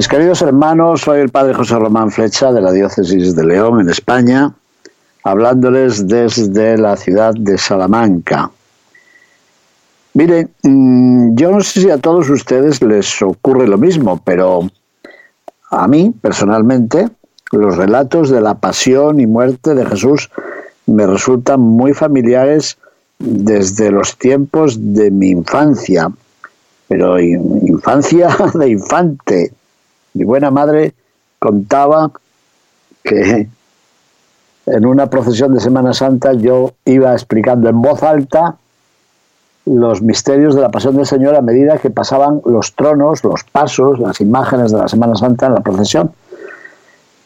Mis queridos hermanos, soy el padre José Román Flecha de la diócesis de León, en España, hablándoles desde la ciudad de Salamanca. Miren, mm, yo no sé si a todos ustedes les ocurre lo mismo, pero a mí, personalmente, los relatos de la pasión y muerte de Jesús me resultan muy familiares desde los tiempos de mi infancia, pero infancia de infante, mi buena madre contaba que en una procesión de Semana Santa yo iba explicando en voz alta los misterios de la pasión del Señor a medida que pasaban los tronos, los pasos, las imágenes de la Semana Santa en la procesión.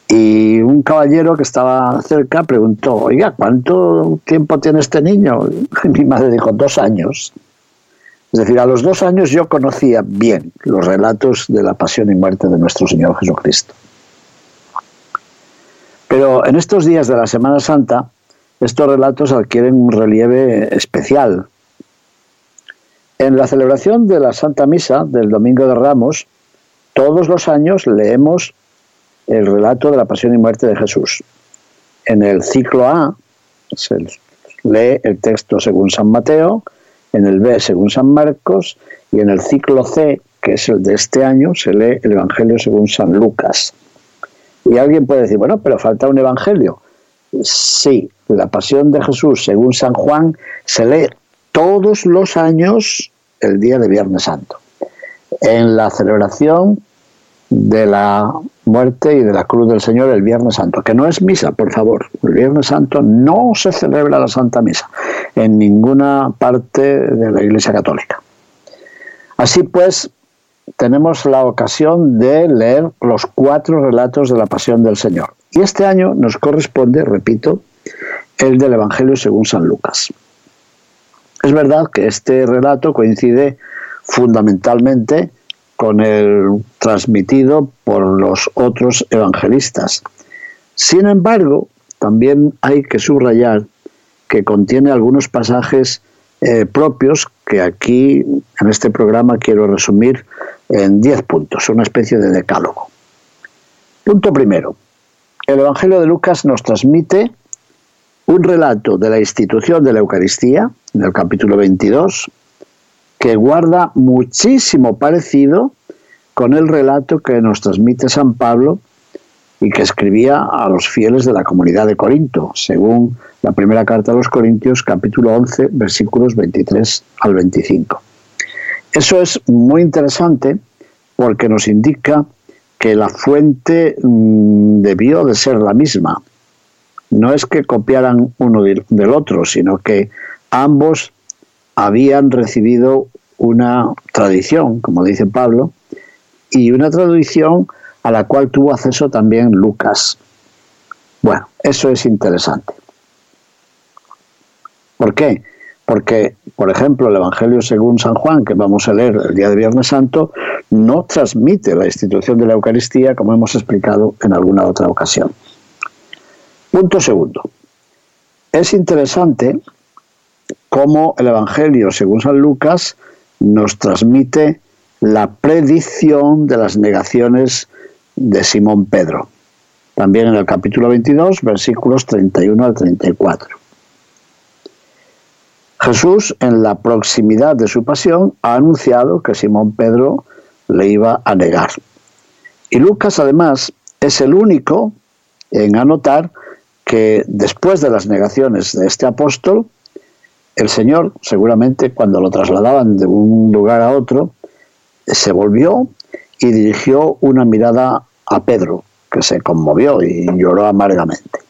Y un caballero que estaba cerca preguntó, oiga, ¿cuánto tiempo tiene este niño? Mi madre dijo, dos años. Es decir, a los dos años yo conocía bien los relatos de la pasión y muerte de nuestro Señor Jesucristo. Pero en estos días de la Semana Santa, estos relatos adquieren un relieve especial. En la celebración de la Santa Misa del Domingo de Ramos, todos los años leemos el relato de la pasión y muerte de Jesús. En el ciclo A se lee el texto según San Mateo, en el B según San Marcos y en el ciclo C, que es el de este año, se lee el Evangelio según San Lucas. Y alguien puede decir, bueno, pero falta un Evangelio. Sí, la pasión de Jesús según San Juan se lee todos los años el día de Viernes Santo. En la celebración de la muerte y de la cruz del Señor el Viernes Santo, que no es misa, por favor. El Viernes Santo no se celebra la Santa Misa en ninguna parte de la Iglesia Católica. Así pues, tenemos la ocasión de leer los cuatro relatos de la Pasión del Señor. Y este año nos corresponde, repito, el del Evangelio según San Lucas. Es verdad que este relato coincide fundamentalmente con el transmitido por los otros evangelistas. Sin embargo, también hay que subrayar que contiene algunos pasajes eh, propios que aquí en este programa quiero resumir en 10 puntos, una especie de decálogo. Punto primero. El Evangelio de Lucas nos transmite un relato de la institución de la Eucaristía, en el capítulo 22, que guarda muchísimo parecido con el relato que nos transmite San Pablo y que escribía a los fieles de la comunidad de Corinto, según la primera carta a los Corintios, capítulo 11, versículos 23 al 25. Eso es muy interesante porque nos indica que la fuente mm, debió de ser la misma. No es que copiaran uno del otro, sino que ambos habían recibido una tradición, como dice Pablo, y una tradición a la cual tuvo acceso también Lucas. Bueno, eso es interesante. ¿Por qué? Porque, por ejemplo, el Evangelio según San Juan, que vamos a leer el día de Viernes Santo, no transmite la institución de la Eucaristía como hemos explicado en alguna otra ocasión. Punto segundo. Es interesante cómo el Evangelio según San Lucas nos transmite la predicción de las negaciones de Simón Pedro. También en el capítulo 22, versículos 31 al 34. Jesús, en la proximidad de su pasión, ha anunciado que Simón Pedro le iba a negar. Y Lucas, además, es el único en anotar que después de las negaciones de este apóstol, el Señor, seguramente cuando lo trasladaban de un lugar a otro, se volvió y dirigió una mirada a Pedro, que se conmovió y lloró amargamente.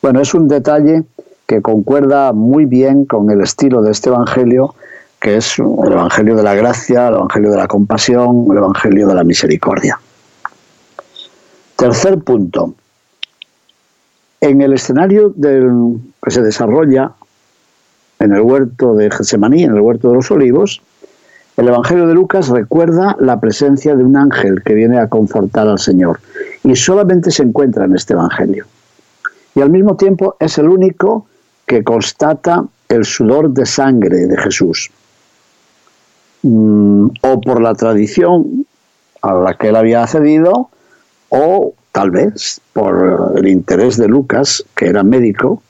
Bueno, es un detalle que concuerda muy bien con el estilo de este Evangelio que es el Evangelio de la gracia, el Evangelio de la compasión, el Evangelio de la misericordia. Tercer punto. En el escenario del, que se desarrolla en el huerto de Getsemaní, en el huerto de los olivos, el Evangelio de Lucas recuerda la presencia de un ángel que viene a confortar al Señor y solamente se encuentra en este Evangelio. Y al mismo tiempo es el único que constata el sudor de sangre de Jesús. Mm, o por la tradición a la que él había accedido, o tal vez por el interés de Lucas, que era médico,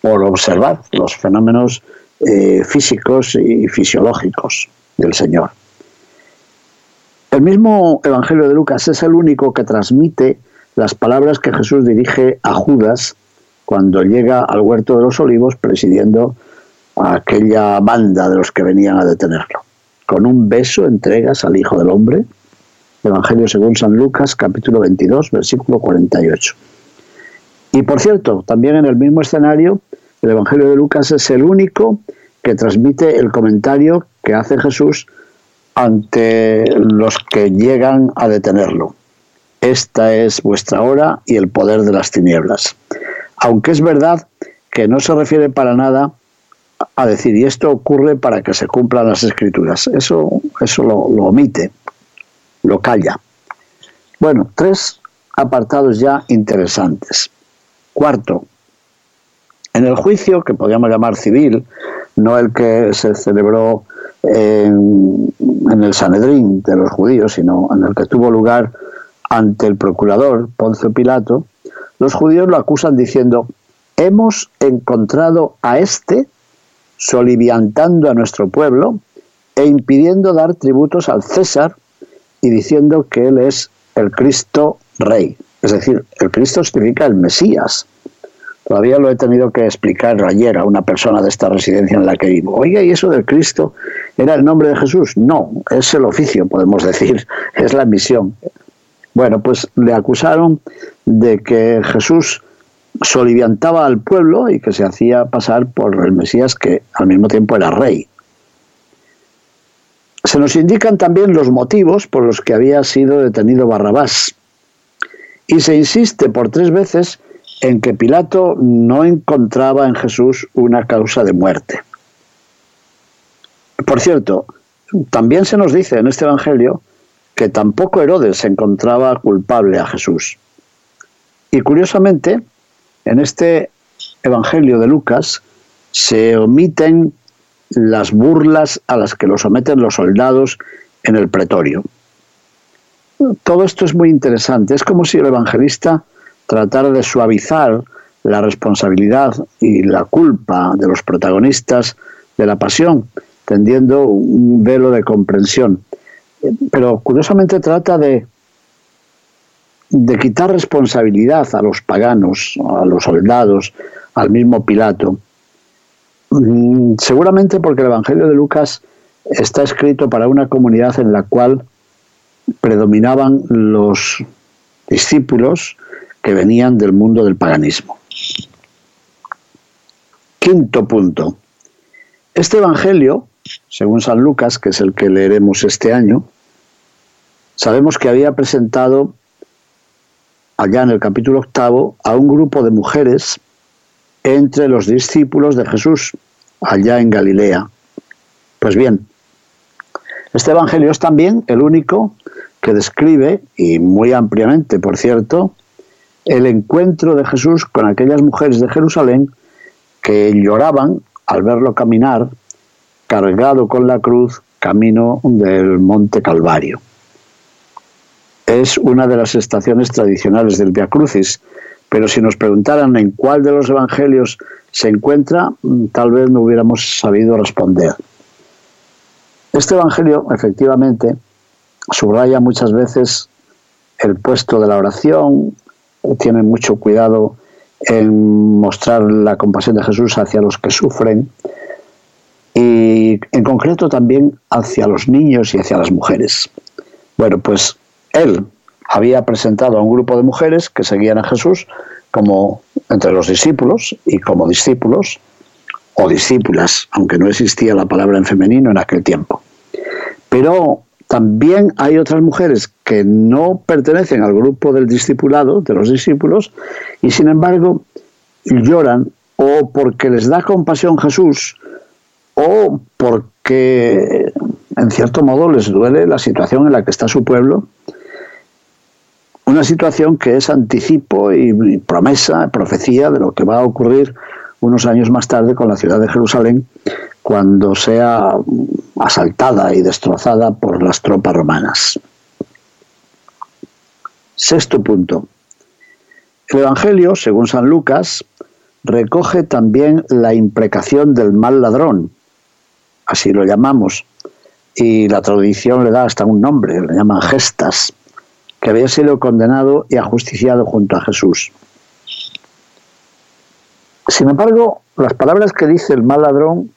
por observar los fenómenos eh, físicos y fisiológicos del Señor. El mismo Evangelio de Lucas es el único que transmite las palabras que Jesús dirige a Judas cuando llega al huerto de los olivos presidiendo a aquella banda de los que venían a detenerlo. Con un beso entregas al Hijo del Hombre. Evangelio según San Lucas, capítulo 22, versículo 48. Y por cierto, también en el mismo escenario, el Evangelio de Lucas es el único que transmite el comentario que hace Jesús ante los que llegan a detenerlo. Esta es vuestra hora y el poder de las tinieblas. Aunque es verdad que no se refiere para nada a decir, y esto ocurre para que se cumplan las escrituras. Eso, eso lo, lo omite, lo calla. Bueno, tres apartados ya interesantes. Cuarto, en el juicio, que podríamos llamar civil, no el que se celebró en, el Sanedrín de los judíos, sino en el que tuvo lugar ante el procurador Poncio Pilato, los judíos lo acusan diciendo, hemos encontrado a este soliviantando a nuestro pueblo e impidiendo dar tributos al César y diciendo que él es el Cristo Rey. Es decir, el Cristo significa el Mesías. Todavía lo he tenido que explicar ayer a una persona de esta residencia en la que vivo. Oiga, ¿y eso del Cristo era el nombre de Jesús? No, es el oficio, podemos decir, es la misión. Bueno, pues le acusaron de que Jesús soliviantaba al pueblo y que se hacía pasar por el Mesías que al mismo tiempo era rey. Se nos indican también los motivos por los que había sido detenido Barrabás. Y se insiste por tres veces en que Pilato no encontraba en Jesús una causa de muerte. Por cierto, también se nos dice en este Evangelio que tampoco Herodes encontraba culpable a Jesús. Y curiosamente, en este Evangelio de Lucas se omiten las burlas a las que lo someten los soldados en el pretorio. Todo esto es muy interesante. Es como si el evangelista tratara de suavizar la responsabilidad y la culpa de los protagonistas de la pasión, tendiendo un velo de comprensión. Pero curiosamente trata de de quitar responsabilidad a los paganos, a los soldados, al mismo Pilato. Mm, seguramente porque el Evangelio de Lucas está escrito para una comunidad en la cual predominaban los discípulos que venían del mundo del paganismo. Quinto punto. Este Evangelio, según San Lucas, que es el que leeremos este año, sabemos que había presentado allá en el capítulo octavo, a un grupo de mujeres entre los discípulos de Jesús, allá en Galilea. Pues bien, este Evangelio es también el único que describe, y muy ampliamente, por cierto, el encuentro de Jesús con aquellas mujeres de Jerusalén que lloraban al verlo caminar cargado con la cruz camino del monte Calvario es una de las estaciones tradicionales del Via Crucis, pero si nos preguntaran en cuál de los evangelios se encuentra, mm, tal vez no hubiéramos sabido responder. Este evangelio, efectivamente, subraya muchas veces el puesto de la oración, tiene mucho cuidado en mostrar la compasión de Jesús hacia los que sufren y en concreto también hacia los niños y hacia las mujeres. Bueno, pues él había presentado a un grupo de mujeres que seguían a Jesús como entre los discípulos y como discípulos o discípulas, aunque no existía la palabra en femenino en aquel tiempo. Pero también hay otras mujeres que no pertenecen al grupo del discipulado, de los discípulos, y sin embargo lloran o porque les da compasión Jesús o porque en cierto modo les duele la situación en la que está su pueblo, una situación que es anticipo y promesa, profecía de lo que va a ocurrir unos años más tarde con la ciudad de Jerusalén, cuando sea asaltada y destrozada por las tropas romanas. Sexto punto. El Evangelio, según San Lucas, recoge también la imprecación del mal ladrón, así lo llamamos, y la tradición le da hasta un nombre, le llaman gestas, que había sido condenado y ajusticiado junto a Jesús. Sin embargo, las palabras que dice el mal ladrón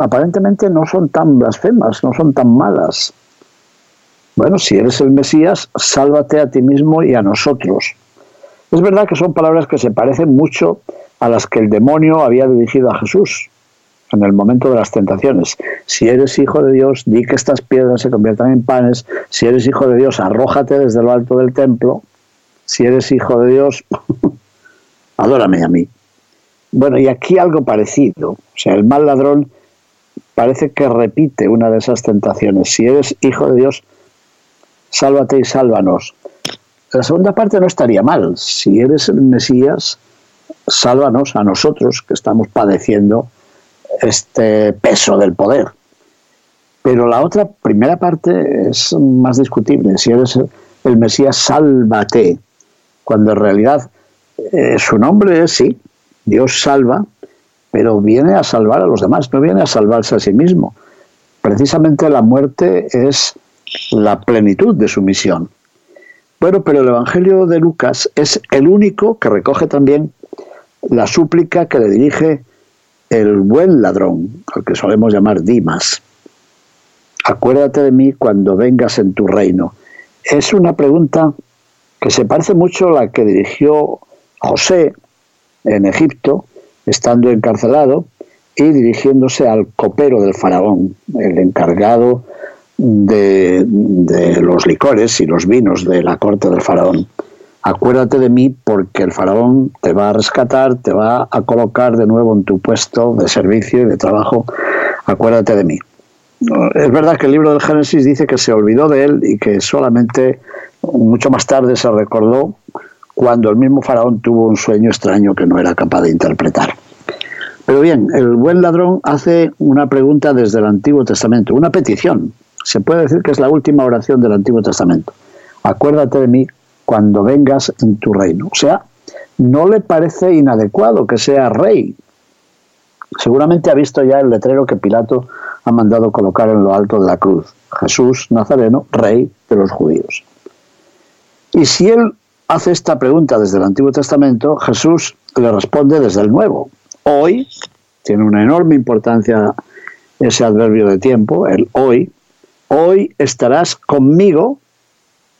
aparentemente no son tan blasfemas, no son tan malas. Bueno, si eres el Mesías, sálvate a ti mismo y a nosotros. Es verdad que son palabras que se parecen mucho a las que el demonio había dirigido a Jesús en el momento de las tentaciones. Si eres hijo de Dios, di que estas piedras se conviertan en panes. Si eres hijo de Dios, arrójate desde lo alto del templo. Si eres hijo de Dios, adórame a mí. Bueno, y aquí algo parecido. O sea, el mal ladrón parece que repite una de esas tentaciones. Si eres hijo de Dios, sálvate y sálvanos. La segunda parte no estaría mal. Si eres el Mesías, sálvanos a nosotros que estamos padeciendo este peso del poder. Pero la otra primera parte es más discutible. Si eres el Mesías, sálvate. Cuando en realidad eh, su nombre es sí, Dios salva, pero viene a salvar a los demás, no viene a salvarse a sí mismo. Precisamente la muerte es la plenitud de su misión. Bueno, pero el Evangelio de Lucas es el único que recoge también la súplica que le dirige el buen ladrón, al que solemos llamar Dimas. Acuérdate de mí cuando vengas en tu reino. Es una pregunta que se parece mucho a la que dirigió José en Egipto, estando encarcelado y dirigiéndose al copero del faraón, el encargado de, de, los licores y los vinos de la corte del faraón. Acuérdate de mí porque el faraón te va a rescatar, te va a colocar de nuevo en tu puesto de servicio y de trabajo. Acuérdate de mí. Es verdad que el libro del Génesis dice que se olvidó de él y que solamente mucho más tarde se recordó cuando el mismo faraón tuvo un sueño extraño que no era capaz de interpretar. Pero bien, el buen ladrón hace una pregunta desde el Antiguo Testamento, una petición. Se puede decir que es la última oración del Antiguo Testamento. Acuérdate de mí cuando vengas en tu reino. O sea, no le parece inadecuado que sea rey. Seguramente ha visto ya el letrero que Pilato ha mandado colocar en lo alto de la cruz. Jesús Nazareno, rey de los judíos. Y si él hace esta pregunta desde el Antiguo Testamento, Jesús le responde desde el Nuevo. Hoy tiene una enorme importancia ese adverbio de tiempo, el hoy. Hoy estarás conmigo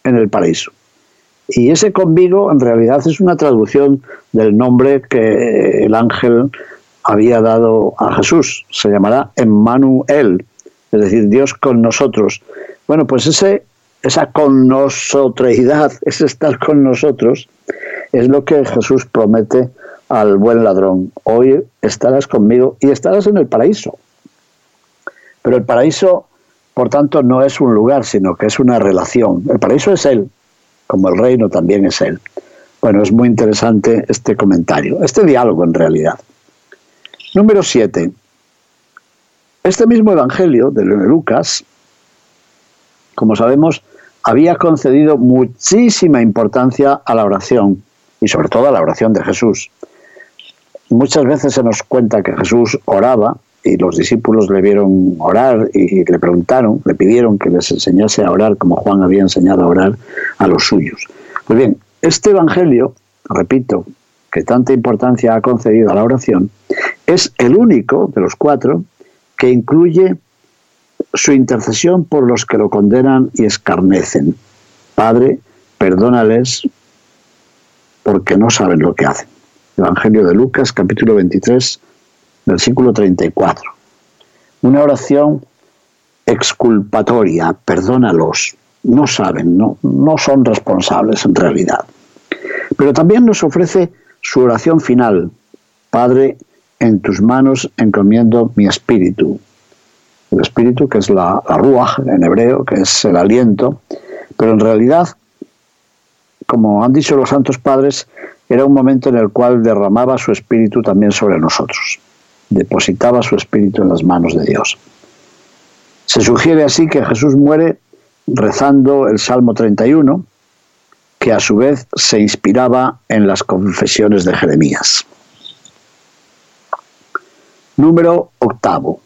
en el paraíso. Y ese conmigo en realidad es una traducción del nombre que el ángel había dado a Jesús. Se llamará Emmanuel, es decir, Dios con nosotros. Bueno, pues ese esa con nosotreidad, ese estar con nosotros, es lo que Jesús promete al buen ladrón. Hoy estarás conmigo y estarás en el paraíso. Pero el paraíso, por tanto, no es un lugar, sino que es una relación. El paraíso es Él, como el reino también es Él. Bueno, es muy interesante este comentario, este diálogo en realidad. Número 7. Este mismo Evangelio de Lucas, como sabemos, había concedido muchísima importancia a la oración y sobre todo a la oración de Jesús. Muchas veces se nos cuenta que Jesús oraba y los discípulos le vieron orar y le preguntaron, le pidieron que les enseñase a orar como Juan había enseñado a orar a los suyos. Pues bien, este Evangelio, repito, que tanta importancia ha concedido a la oración, es el único de los cuatro que incluye su intercesión por los que lo condenan y escarnecen. Padre, perdónales porque no saben lo que hacen. Evangelio de Lucas, capítulo 23, versículo 34. Una oración exculpatoria, perdónalos, no saben, no, no son responsables en realidad. Pero también nos ofrece su oración final, Padre, en tus manos encomiendo mi espíritu. El espíritu que es la, la ruach en hebreo, que es el aliento, pero en realidad, como han dicho los santos padres, era un momento en el cual derramaba su espíritu también sobre nosotros, depositaba su espíritu en las manos de Dios. Se sugiere así que Jesús muere rezando el Salmo 31, que a su vez se inspiraba en las confesiones de Jeremías. Número octavo.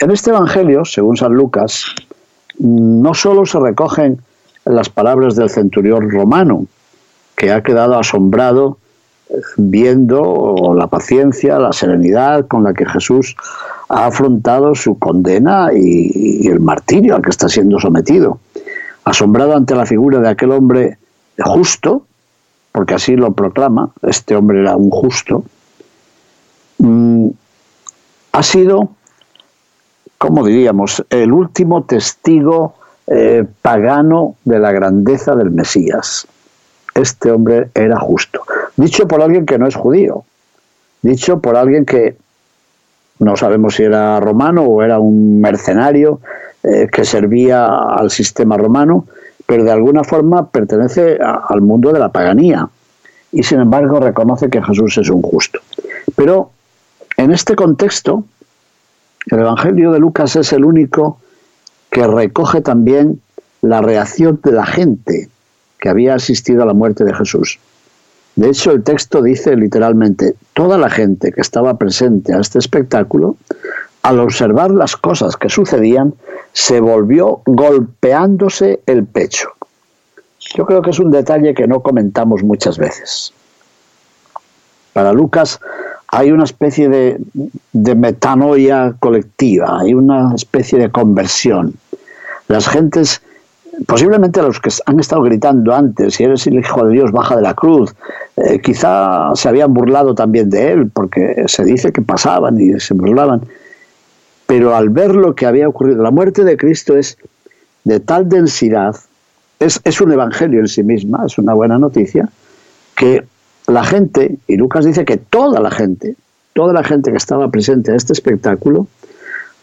En este Evangelio, según San Lucas, no solo se recogen las palabras del centurión romano, que ha quedado asombrado eh, viendo la paciencia, la serenidad con la que Jesús ha afrontado su condena y, el martirio al que está siendo sometido. Asombrado ante la figura de aquel hombre justo, porque así lo proclama, este hombre era un justo, mm, ha sido, como diríamos, el último testigo eh, pagano de la grandeza del Mesías. Este hombre era justo. Dicho por alguien que no es judío, dicho por alguien que no sabemos si era romano o era un mercenario eh, que servía al sistema romano, pero de alguna forma pertenece al mundo de la paganía y sin embargo reconoce que Jesús es un justo. Pero en este contexto, el Evangelio de Lucas es el único que recoge también la reacción de la gente que había asistido a la muerte de Jesús. De hecho, el texto dice literalmente, toda la gente que estaba presente a este espectáculo, al observar las cosas que sucedían, se volvió golpeándose el pecho. Yo creo que es un detalle que no comentamos muchas veces. Para Lucas hay una especie de, metanoia colectiva, hay una especie de conversión. Las gentes posiblemente los que han estado gritando antes, si eres el Hijo de Dios, baja de la cruz, eh, quizá se habían burlado también de él, porque se dice que pasaban y se burlaban. Pero al ver lo que había ocurrido, la muerte de Cristo es de tal densidad, es, es un evangelio en sí misma, es una buena noticia, que la gente, y Lucas dice que toda la gente, toda la gente que estaba presente a este espectáculo,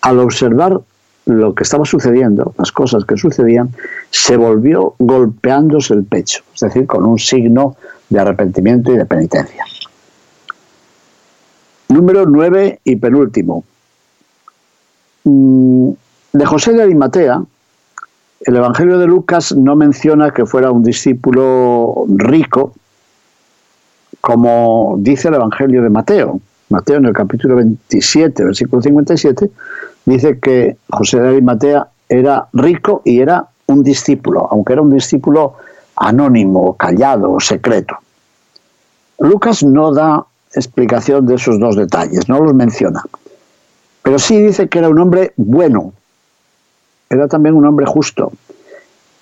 al observar lo que estaba sucediendo, las cosas que sucedían, se volvió golpeándose el pecho, es decir, con un signo de arrepentimiento y de penitencia. Número 9 y penúltimo. Mm, de José de Arimatea, el Evangelio de Lucas no menciona que fuera un discípulo rico, como dice el Evangelio de Mateo. Mateo en el capítulo 27, versículo 57, dice que José de Arimatea era rico y era un discípulo, aunque era un discípulo anónimo, callado, secreto. Lucas no da explicación de esos dos detalles, no los menciona, pero sí dice que era un hombre bueno, era también un hombre justo,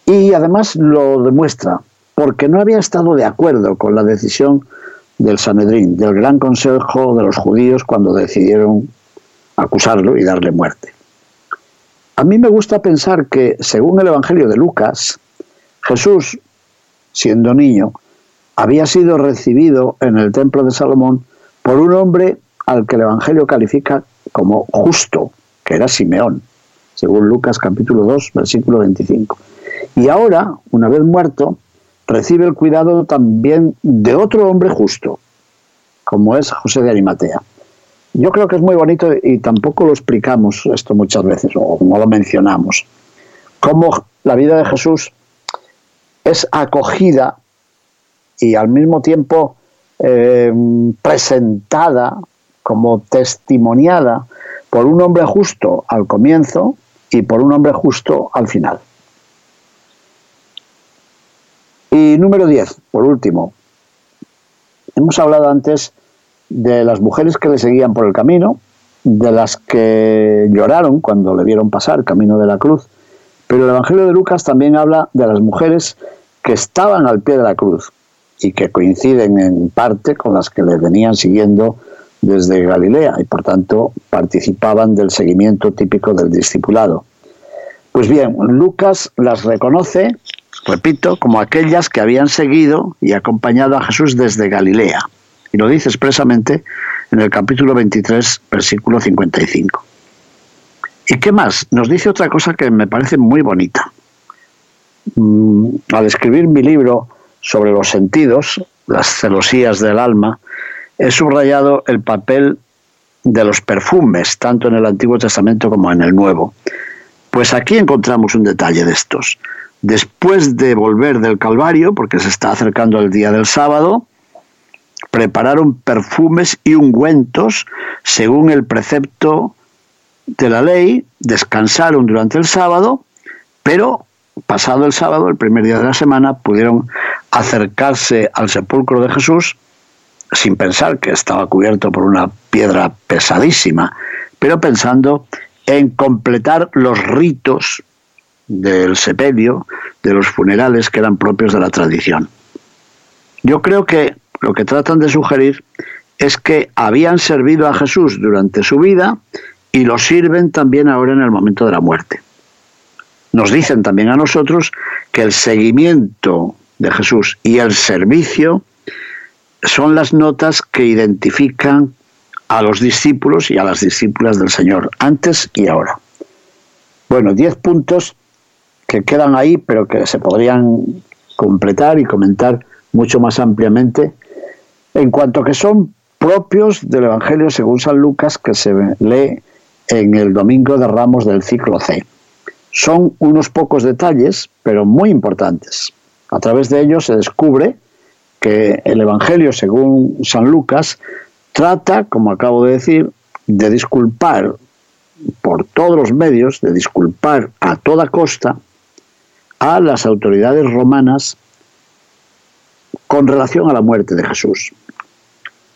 y además lo demuestra, porque no había estado de acuerdo con la decisión del Sanedrín, del Gran Consejo de los Judíos, cuando decidieron acusarlo y darle muerte. A mí me gusta pensar que, según el Evangelio de Lucas, Jesús, siendo niño, había sido recibido en el templo de Salomón por un hombre al que el Evangelio califica como justo, que era Simeón, según Lucas capítulo 2, versículo 25. Y ahora, una vez muerto, recibe el cuidado también de otro hombre justo, como es José de Arimatea. Yo creo que es muy bonito y tampoco lo explicamos esto muchas veces o no lo mencionamos. Cómo la vida de Jesús es acogida y al mismo tiempo eh, presentada como testimoniada por un hombre justo al comienzo y por un hombre justo al final. Y número 10, por último. Hemos hablado antes de las mujeres que le seguían por el camino, de las que lloraron cuando le vieron pasar camino de la cruz, pero el Evangelio de Lucas también habla de las mujeres que estaban al pie de la cruz y que coinciden en parte con las que le venían siguiendo desde Galilea y por tanto participaban del seguimiento típico del discipulado. Pues bien, Lucas las reconoce, repito, como aquellas que habían seguido y acompañado a Jesús desde Galilea. Y lo dice expresamente en el capítulo 23, versículo 55. ¿Y qué más? Nos dice otra cosa que me parece muy bonita. Mm, al escribir mi libro sobre los sentidos, las celosías del alma, he subrayado el papel de los perfumes, tanto en el Antiguo Testamento como en el Nuevo. Pues aquí encontramos un detalle de estos. Después de volver del Calvario, porque se está acercando el día del sábado, prepararon perfumes y ungüentos según el precepto de la ley, descansaron durante el sábado, pero pasado el sábado, el primer día de la semana, pudieron acercarse al sepulcro de Jesús sin pensar que estaba cubierto por una piedra pesadísima, pero pensando en completar los ritos del sepelio, de los funerales que eran propios de la tradición. Yo creo que lo que tratan de sugerir es que habían servido a Jesús durante su vida y lo sirven también ahora en el momento de la muerte. Nos dicen también a nosotros que el seguimiento de Jesús y el servicio son las notas que identifican a los discípulos y a las discípulas del Señor, antes y ahora. Bueno, diez puntos que quedan ahí, pero que se podrían completar y comentar mucho más ampliamente, en cuanto que son propios del Evangelio según San Lucas, que se lee en el Domingo de Ramos del ciclo C. Son unos pocos detalles, pero muy importantes. A través de ellos se descubre que el Evangelio, según San Lucas, trata, como acabo de decir, de disculpar por todos los medios, de disculpar a toda costa a las autoridades romanas con relación a la muerte de Jesús.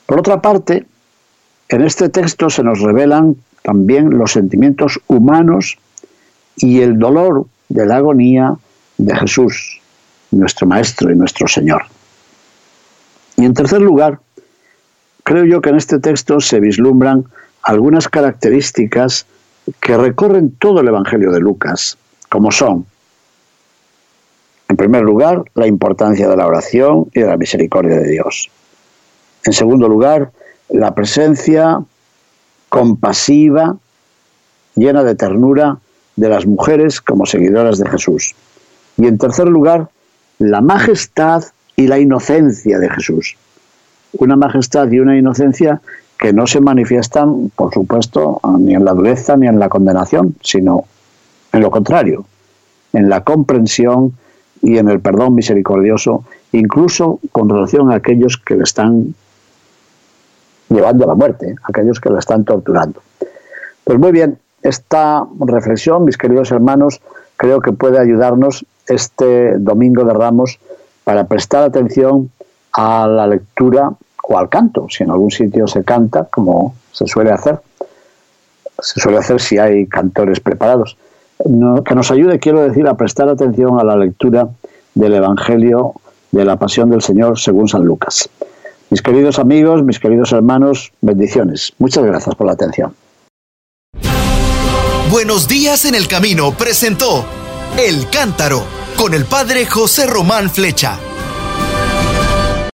Por otra parte, en este texto se nos revelan también los sentimientos humanos y el dolor de la agonía de Jesús, nuestro Maestro y nuestro Señor. Y en tercer lugar, creo yo que en este texto se vislumbran algunas características que recorren todo el Evangelio de Lucas, como son, en primer lugar, la importancia de la oración y de la misericordia de Dios. En segundo lugar, la presencia compasiva, llena de ternura de las mujeres como seguidoras de Jesús. Y en tercer lugar, la majestad y la inocencia de Jesús. Una majestad y una inocencia que no se manifiestan, por supuesto, ni en la dureza ni en la condenación, sino en lo contrario, en la comprensión y en el perdón misericordioso, incluso con relación a aquellos que le están llevando a la muerte, aquellos que la están torturando. Pues muy bien, esta reflexión, mis queridos hermanos, creo que puede ayudarnos este domingo de Ramos para prestar atención a la lectura o al canto, si en algún sitio se canta, como se suele hacer. Se suele hacer si hay cantores preparados. Que nos ayude, quiero decir, a prestar atención a la lectura del Evangelio de la Pasión del Señor según San Lucas. Mis queridos amigos, mis queridos hermanos, bendiciones. Muchas gracias por la atención. Buenos días en el camino presentó El Cántaro con el padre José Román Flecha.